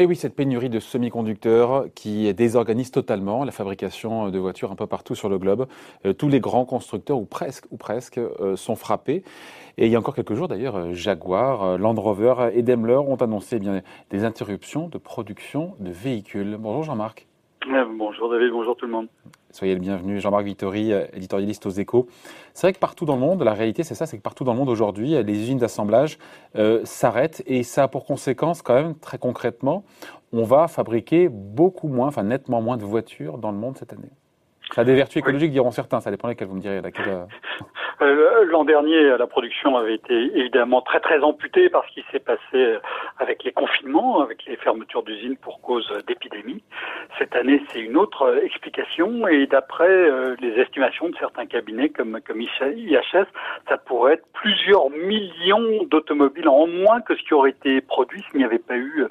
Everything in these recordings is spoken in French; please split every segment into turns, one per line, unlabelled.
Et oui, cette pénurie de semi-conducteurs qui désorganise totalement la fabrication de voitures un peu partout sur le globe. Euh, tous les grands constructeurs, ou presque, ou presque euh, sont frappés. Et il y a encore quelques jours, d'ailleurs, euh, Jaguar, Land Rover et Daimler ont annoncé eh bien, des interruptions de production de véhicules. Bonjour Jean-Marc.
Bonjour David, bonjour tout le monde.
Soyez le bienvenu. Jean-Marc Vittori, éditorialiste aux échos. C'est vrai que partout dans le monde, la réalité c'est ça, c'est que partout dans le monde aujourd'hui, les usines d'assemblage euh, s'arrêtent et ça a pour conséquence quand même très concrètement, on va fabriquer beaucoup moins, enfin nettement moins de voitures dans le monde cette année. Ça a des vertus écologiques, diront certains, ça dépend lesquelles vous me direz. Laquelle, euh,
euh, L'an dernier, la production avait été évidemment très très amputée par ce qui s'est passé euh, avec les confinements, avec les fermetures d'usines pour cause d'épidémie. Cette année, c'est une autre explication et d'après les estimations de certains cabinets comme, comme IHS, ça pourrait être plusieurs millions d'automobiles en moins que ce qui aurait été produit s'il n'y avait pas eu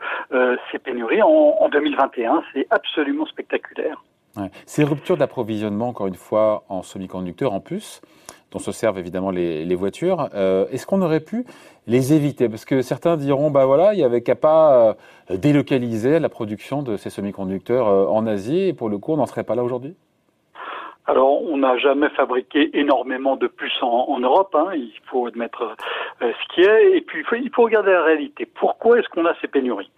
ces pénuries en, en 2021. C'est absolument spectaculaire.
Ces ruptures d'approvisionnement, encore une fois, en semi-conducteurs en plus, dont se servent évidemment les, voitures. Euh, est-ce qu'on aurait pu les éviter? Parce que certains diront, bah voilà, il y avait qu'à pas euh, délocaliser la production de ces semi-conducteurs euh, en Asie, et pour le coup, on n'en serait pas là aujourd'hui?
Alors, on n'a jamais fabriqué énormément de puces en, Europe, hein, il faut admettre ce qui est, et puis il faut, il faut regarder la réalité. Pourquoi est-ce qu'on a ces pénuries?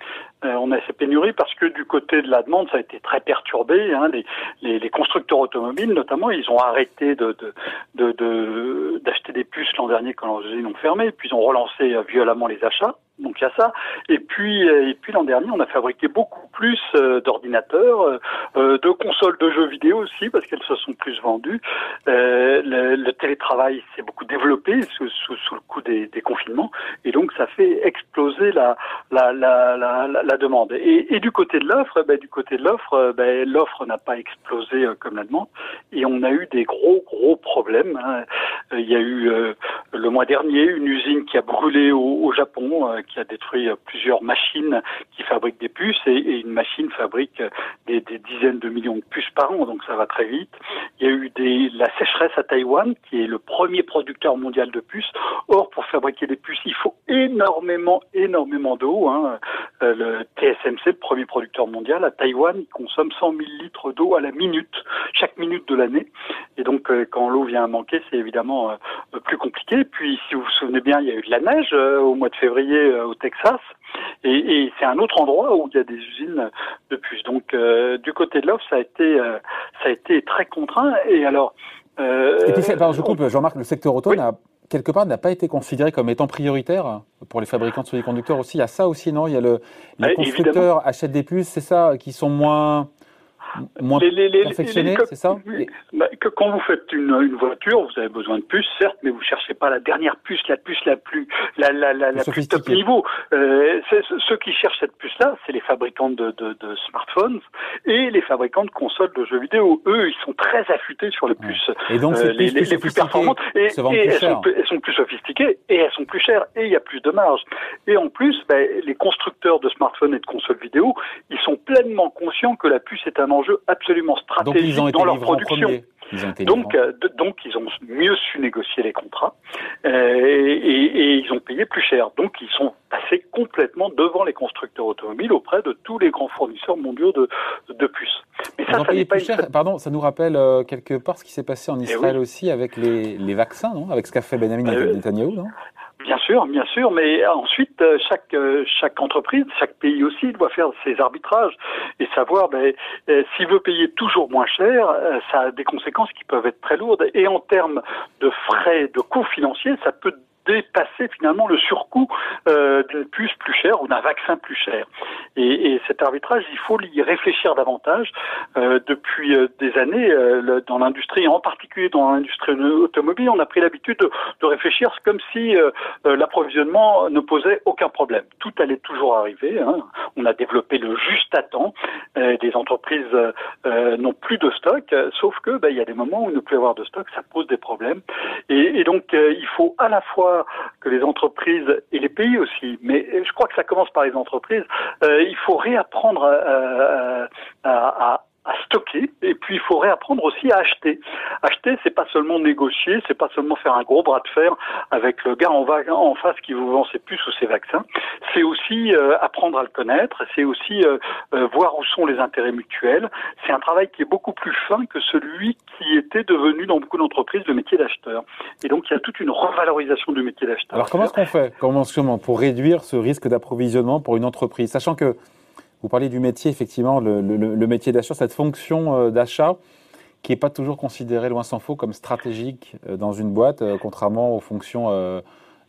Euh, on a ces pénuries parce que du côté de la demande, ça a été très perturbé. Hein. Les, constructeurs automobiles, notamment, ils ont arrêté d'acheter des puces l'an dernier quand leurs usines ont fermé, puis ils ont relancé euh, violemment les achats. Donc il y a ça. Et puis, euh, et puis l'an dernier, on a fabriqué beaucoup plus d'ordinateurs, de consoles de jeux vidéo aussi, parce qu'elles se sont plus vendues. le, le, télétravail s'est beaucoup développé sous, sous, sous le coup des, des, confinements, et donc ça fait exploser la, la, la, la la demande. Et, du côté de l'offre, ben, du côté de l'offre, ben, l'offre n'a pas explosé euh, comme la demande, et on a eu des gros gros problèmes. Hein. Il y a eu euh, le mois dernier une usine qui a brûlé au, Japon, euh, qui a détruit plusieurs machines qui fabriquent des puces, et, une machine fabrique des, des, dizaines de millions de puces par an, donc ça va très vite. Il y a eu la sécheresse à Taïwan, qui est le premier producteur mondial de puces. Or, pour fabriquer des puces, il faut énormément, énormément d'eau. Hein. le, TSMC, le premier producteur mondial, à Taïwan, il consomme 100 000 litres d'eau à la minute, chaque minute de l'année. Et donc, euh, quand l'eau vient à manquer, c'est évidemment euh, plus compliqué. Puis, si vous vous souvenez bien, il y a eu de la neige euh, au mois de février au Texas. Et, c'est un autre endroit où il y a des usines de puces. Donc, du côté de l'offre, ça a été, ça a été très contraint. Et alors,
et puis, je coupe, Jean-Marc, le secteur auto quelque part, n'a pas été considéré comme étant prioritaire pour les fabricants de semi-conducteurs aussi. Il y a ça aussi, non? Il y a le, les constructeurs achètent des puces, c'est ça, qui sont moins moins c'est ça?
bah, que Quand vous faites une, une, voiture, vous avez besoin de puces, certes, mais vous cherchez pas la dernière puce, la puce la plus la, la, la, la plus top niveau. Euh, ceux qui cherchent cette puce-là, c'est les fabricants de, de, de, smartphones et les fabricants de consoles de jeux vidéo. Eux, ils sont très affûtés sur les puces,
et donc, euh, les, les, plus performantes,
et, et elles, sont, elles, sont, plus sophistiquées et elles sont plus chères et il y a plus de marge. Et en plus, ben, les constructeurs de smartphones et de consoles vidéo, ils sont pleinement conscients que la puce est un enjeu absolument stratégique dans leur production. Donc, euh, donc, ils ont mieux su négocier les contrats euh, et, et, ils ont payé plus cher. Donc, ils sont passés complètement devant les constructeurs automobiles auprès de tous les grands fournisseurs mondiaux de, de puces.
Mais ça, ça n'est pas cher. Pardon, ça nous rappelle euh, quelque part ce qui s'est passé en eh Israël aussi avec les, les, vaccins, non? Avec ce qu'a fait Benjamin Netanyahu, non?
Bien sûr, mais ensuite euh, chaque euh, chaque entreprise, chaque pays aussi doit faire ses arbitrages et savoir ben, euh, s'il veut payer toujours moins cher, ça a des conséquences qui peuvent être très lourdes. Et en termes de frais, de coûts financiers, ça peut dépasser finalement le surcoût euh, d'une puce plus chère ou d'un vaccin plus cher. Et, et, cet arbitrage, il faut y réfléchir davantage. Euh, depuis euh, des années, euh, dans l'industrie, en particulier dans l'industrie automobile, on a pris l'habitude de, de, réfléchir comme si euh, l'approvisionnement ne posait aucun problème. Tout allait toujours arriver. Hein. On a développé le juste à temps. des entreprises n'ont plus de stock, sauf que ben, il y a des moments où ne plus avoir de stock, ça pose des problèmes. Et, et donc, il faut à la fois que les entreprises et les pays aussi, mais je crois que ça commence par les entreprises, euh, il faut réapprendre à, à, à stocker et puis il faut réapprendre aussi à acheter. Acheter, c'est pas seulement négocier, c'est pas seulement faire un gros bras de fer avec le gars en, en face qui vous vend ses puces ou ses vaccins. C'est aussi euh, apprendre à le connaître, c'est aussi euh, euh, voir où sont les intérêts mutuels. C'est un travail qui est beaucoup plus fin que celui qui était devenu dans beaucoup d'entreprises le métier d'acheteur. Et donc il y a toute une revalorisation du métier d'acheteur.
Alors comment est-ce qu'on fait comment, pour réduire ce risque d'approvisionnement pour une entreprise, sachant que vous parlez du métier, effectivement, le, métier d'achat, cette fonction euh, d'achat qui n'est pas toujours considérée, loin s'en faut, comme stratégique euh, dans une boîte, euh, contrairement aux fonctions,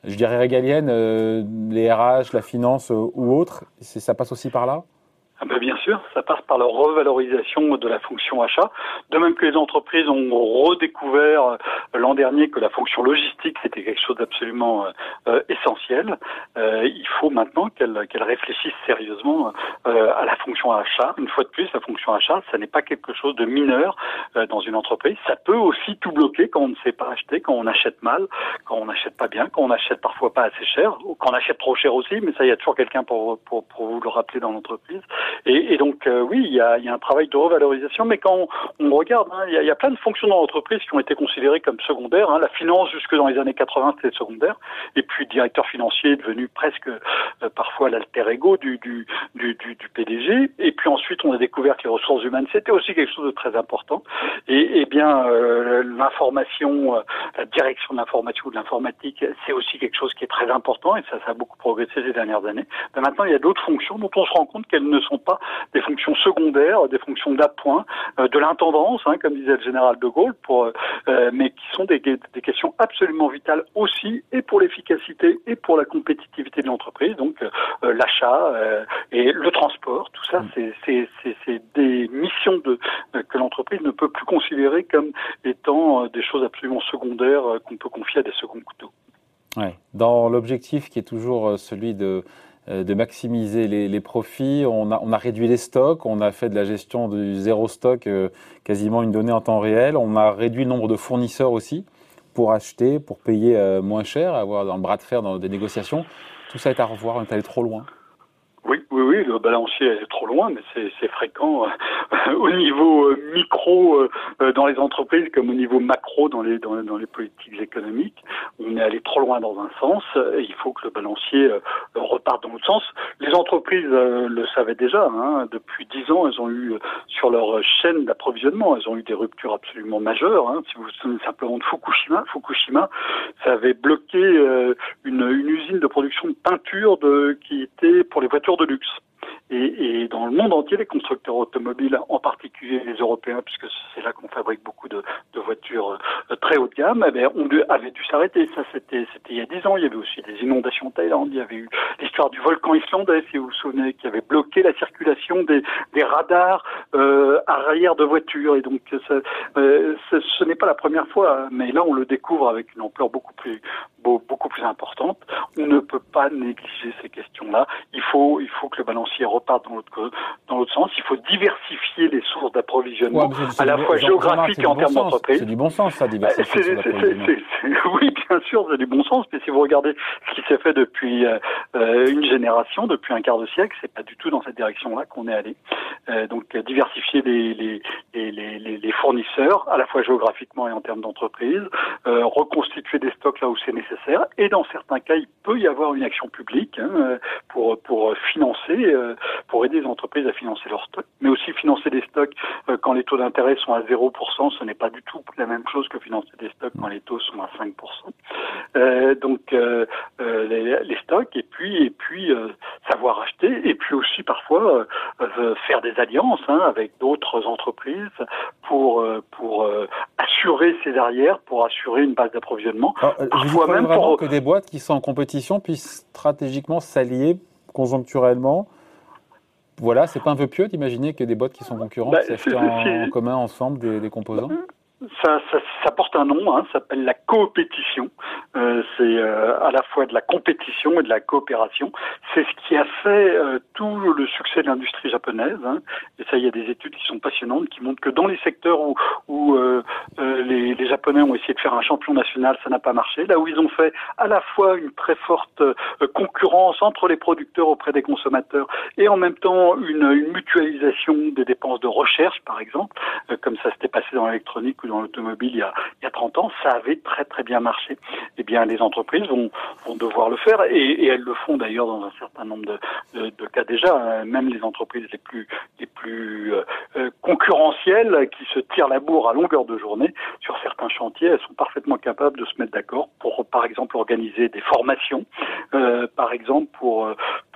je dirais, régaliennes, les RH, la finance ou autres. Ça passe aussi par là?
Ah ben, bien sûr, ça passe par la revalorisation de la fonction achat. De même que les entreprises ont redécouvert euh, l'an dernier que la fonction logistique c'était quelque chose d'absolument euh, euh, essentiel, il faut maintenant qu'elles réfléchissent sérieusement à la fonction achat. Une fois de plus, la fonction achat, ça n'est pas quelque chose de mineur dans une entreprise. Ça peut aussi tout bloquer quand on ne sait pas acheter, quand on achète mal, quand on n'achète pas bien, quand on achète parfois pas assez cher, ou quand on achète trop cher aussi. Mais ça, il y a toujours quelqu'un pour, pour, pour vous le rappeler dans l'entreprise. Et, et donc euh, oui, il y, a, il y, a, un travail de revalorisation, mais quand on, regarde, hein, il, y a, plein de fonctions dans l'entreprise qui ont été considérées comme secondaires. Hein. La finance, jusque dans les années 80, c'était secondaire. Et puis directeur financier est devenu presque euh, parfois l'alter ego du, du, du, du, PDG. Et puis ensuite, on a découvert que les ressources humaines, c'était aussi quelque chose de très important. Et, et bien, euh, l'information, la direction de l'information ou de l'informatique, c'est aussi quelque chose qui est très important. Et ça, ça a beaucoup progressé ces dernières années. Mais maintenant, il y a d'autres fonctions dont on se rend compte qu'elles ne sont pas des fonctions secondaires, des fonctions d'appoint, euh, de l'intendance, hein, comme disait le général de Gaulle, pour, euh, mais qui sont des, questions absolument vitales aussi, et pour l'efficacité et pour la compétitivité de l'entreprise. Donc euh, l'achat et le transport, tout ça, c'est des missions que l'entreprise ne peut plus considérer comme étant des choses absolument secondaires qu'on peut confier à des seconds couteaux.
Ouais. Dans l'objectif qui est toujours celui de euh, de maximiser les, profits. On a, on a, réduit les stocks, on a fait de la gestion du zéro stock euh, quasiment une donnée en temps réel. On a réduit le nombre de fournisseurs aussi pour acheter, pour payer euh, moins cher, avoir un bras de fer dans des négociations. Tout ça est à revoir, on est allé trop loin.
Oui, oui, oui, le balancier est trop loin, mais c'est fréquent euh, au niveau euh, micro euh, dans les entreprises comme au niveau macro dans les, dans, les politiques économiques. On est allé trop loin dans un sens et il faut que le balancier reparte dans l'autre sens. Les entreprises le savaient déjà. Hein, depuis dix ans, elles ont eu sur leur chaîne d'approvisionnement, elles ont eu des ruptures absolument majeures. Hein. Si vous vous souvenez simplement de Fukushima, Fukushima, ça avait bloqué une, une usine de production de peinture de, qui était pour les voitures de luxe. Et, dans le monde entier, les constructeurs automobiles, en particulier les Européens, puisque c'est là qu'on fabrique beaucoup de, voitures euh, très haut de gamme, eh on avait dû s'arrêter. Ça, c'était il y a dix ans. Il y avait aussi des inondations en Thaïlande. Il y avait eu l'histoire du volcan islandais, si vous vous souvenez, qui avait bloqué la circulation des, radars euh, arrière de voitures. Et donc, euh, ce n'est pas la première fois, mais là, on le découvre avec une ampleur beaucoup plus beaucoup plus importante. On ne peut pas négliger ces questions-là. Il faut, que le balancier reparte dans l'autre, dans l'autre sens. Il faut diversifier les sources d'approvisionnement, à la fois géographiques et en termes d'entreprise.
C'est du bon sens, ça, diversifier.
oui, bien sûr, c'est du bon sens, mais si vous regardez ce qui s'est fait depuis euh, euh, une génération, depuis un quart de siècle, c'est pas du tout dans cette direction-là qu'on est allé. Euh, donc, diversifier les, les, les, les, fournisseurs, à la fois géographiquement et en termes d'entreprise, reconstituer des stocks là où c'est nécessaire et dans certains cas, il peut y avoir une action publique hein, pour, pour financer, euh, pour aider les entreprises à financer leurs stocks, mais aussi financer des stocks euh, quand les taux d'intérêt sont à 0%, ce n'est pas du tout la même chose que financer des stocks quand les taux sont à 5%. Euh, donc les, stocks et puis et puis savoir acheter et puis aussi parfois faire des alliances hein, avec d'autres entreprises pour pour assurer ses arrières, pour assurer une base d'approvisionnement.
Parfois même vraiment que des boîtes qui sont en compétition puissent stratégiquement s'allier conjoncturellement. Voilà, c'est pas un peu pieux d'imaginer que des boîtes qui sont concurrentes bah, s'achètent en, commun ensemble des, composants?
Ça, ça, ça, porte un nom, hein, ça s'appelle la coopétition. Euh, c'est euh, à la fois de la compétition et de la coopération. C'est ce qui a fait euh, tout le succès de l'industrie japonaise. Hein. Et ça, il y a des études qui sont passionnantes qui montrent que dans les secteurs où, où euh, euh, les, les, Japonais ont essayé de faire un champion national, ça n'a pas marché. Là où ils ont fait à la fois une très forte concurrence entre les producteurs auprès des consommateurs et en même temps une, une mutualisation des dépenses de recherche, par exemple, comme ça s'était passé dans l'électronique dans l'automobile il y a, il y a 30 ans, ça avait très très bien marché. Eh bien, les entreprises vont, vont devoir le faire et, elles le font d'ailleurs dans un certain nombre de, de, de, cas déjà. Même les entreprises les plus les plus euh, euh, concurrentielles qui se tirent la bourre à longueur de journée sur certains chantiers, elles sont parfaitement capables de se mettre d'accord pour, par exemple, organiser des formations, euh, par exemple pour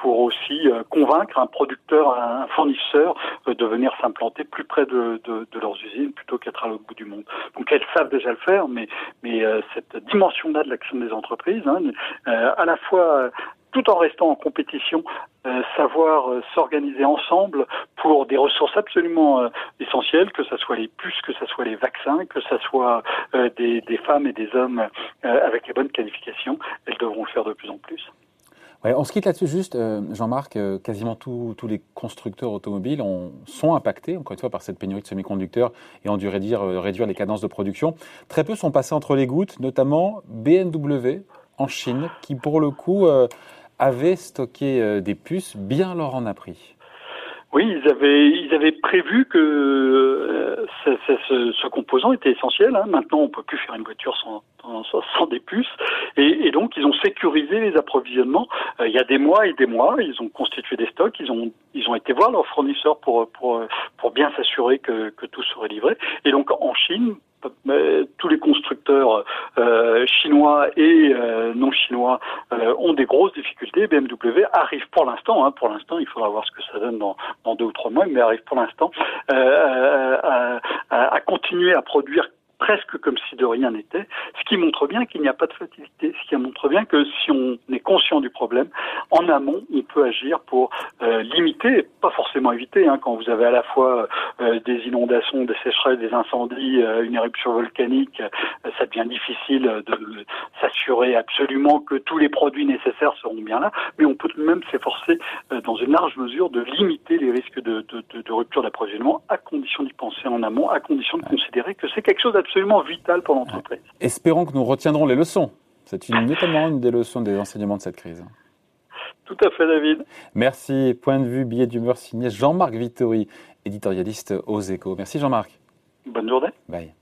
pour aussi euh, convaincre un producteur, un fournisseur de venir s'implanter plus près de, leurs usines plutôt qu'être à l'autre bout du monde. Donc elles savent déjà le faire, mais, euh, cette dimension-là de l'action des entreprises, hein, euh, à la fois tout en restant en compétition, euh, savoir euh, s'organiser ensemble pour des ressources absolument euh, essentielles, que ce soit les puces, que ce soit les vaccins, que ce soit des, femmes et des hommes avec les bonnes qualifications, elles devront le faire de plus en plus.
On se quitte là-dessus juste, Jean-Marc, quasiment tous les constructeurs automobiles ont, sont impactés, encore une fois, par cette pénurie de semi-conducteurs et ont dû réduire, réduire les cadences de production. Très peu sont passés entre les gouttes, notamment BMW en Chine, qui pour le coup avait stocké euh, des puces, bien leur en a pris.
Oui, ils avaient, ils avaient prévu que euh, ce, composant était essentiel. Hein. Maintenant, on peut plus faire une voiture sans, sans, sans des puces. Et, et, donc, ils ont sécurisé les approvisionnements. Euh, il y a des mois et des mois, ils ont constitué des stocks. Ils ont, ils ont été voir leurs fournisseurs pour, pour, pour bien s'assurer que, que tout serait livré. Et donc, en Chine, tous les constructeurs euh, chinois et euh, non chinois euh, ont des grosses difficultés. BMW arrive pour l'instant, hein, pour l'instant, il faudra voir ce que ça donne dans, deux ou trois mois, mais arrive pour l'instant à, à, continuer à produire presque comme si de rien n'était, ce qui montre bien qu'il n'y a pas de fatalité, ce qui montre bien que si on est conscient du problème, en amont, on peut agir pour euh, limiter, pas forcément éviter, hein, quand vous avez à la fois euh, des inondations, des sécheresses, des incendies, euh, une éruption volcanique, ça devient difficile de s'assurer absolument que tous les produits nécessaires seront bien là, mais on peut tout de même s'efforcer dans une large mesure de limiter les risques de, de, de, de rupture d'approvisionnement à condition d'y penser en amont, à condition de considérer que c'est quelque chose absolument vital pour l'entreprise.
Espérons que nous retiendrons les leçons. C'est une, notamment une des leçons des enseignements de cette crise.
Tout à fait, David.
Merci. Point de vue, billet d'humeur signé Jean-Marc Vittori, éditorialiste aux échos. Merci Jean-Marc.
Bonne journée.
Bye.